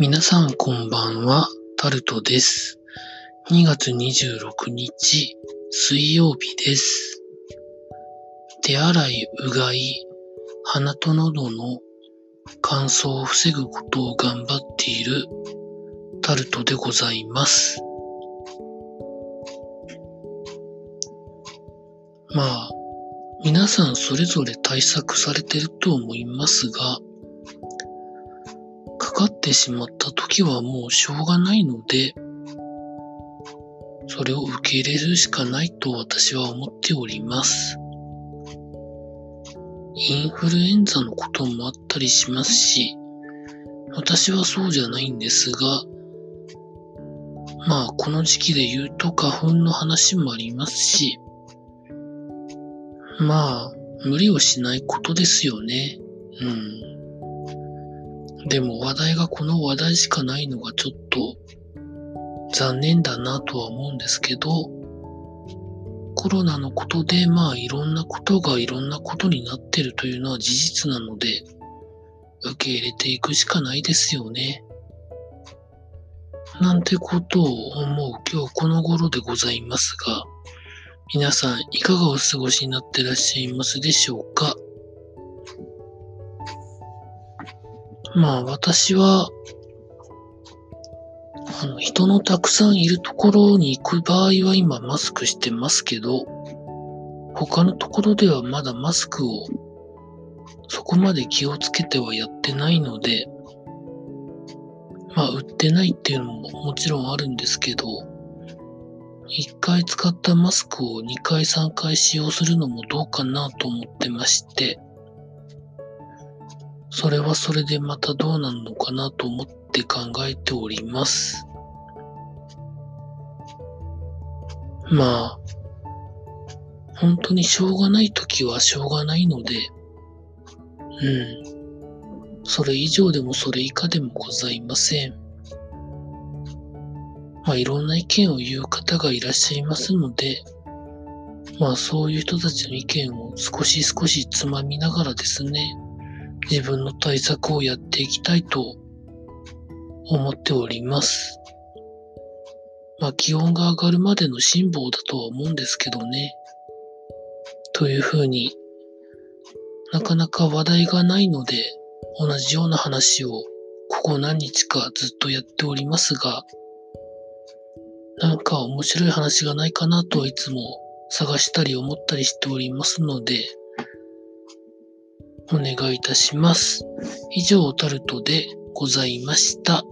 皆さんこんばんは、タルトです。2月26日、水曜日です。手洗い、うがい、鼻と喉の乾燥を防ぐことを頑張っているタルトでございます。まあ、皆さんそれぞれ対策されてると思いますが、かってしまった時はもうしょうがないので、それを受け入れるしかないと私は思っております。インフルエンザのこともあったりしますし、私はそうじゃないんですが、まあこの時期で言うと花粉の話もありますし、まあ無理をしないことですよね。うん。でも話題がこの話題しかないのがちょっと残念だなとは思うんですけど、コロナのことでまあいろんなことがいろんなことになってるというのは事実なので、受け入れていくしかないですよね。なんてことを思う今日この頃でございますが、皆さんいかがお過ごしになってらっしゃいますでしょうか？まあ私は、あの人のたくさんいるところに行く場合は今マスクしてますけど、他のところではまだマスクをそこまで気をつけてはやってないので、まあ売ってないっていうのももちろんあるんですけど、一回使ったマスクを2回3回使用するのもどうかなと思ってまして、それはそれでまたどうなるのかなと思って考えております。まあ、本当にしょうがないときはしょうがないので、うん。それ以上でもそれ以下でもございません。まあいろんな意見を言う方がいらっしゃいますので、まあそういう人たちの意見を少し少しつまみながらですね、自分の対策をやっていきたいと思っております。まあ気温が上がるまでの辛抱だとは思うんですけどね。というふうになかなか話題がないので同じような話をここ何日かずっとやっておりますが、なんか面白い話がないかなといつも探したり思ったりしておりますので、お願いいたします。以上、タルトでございました。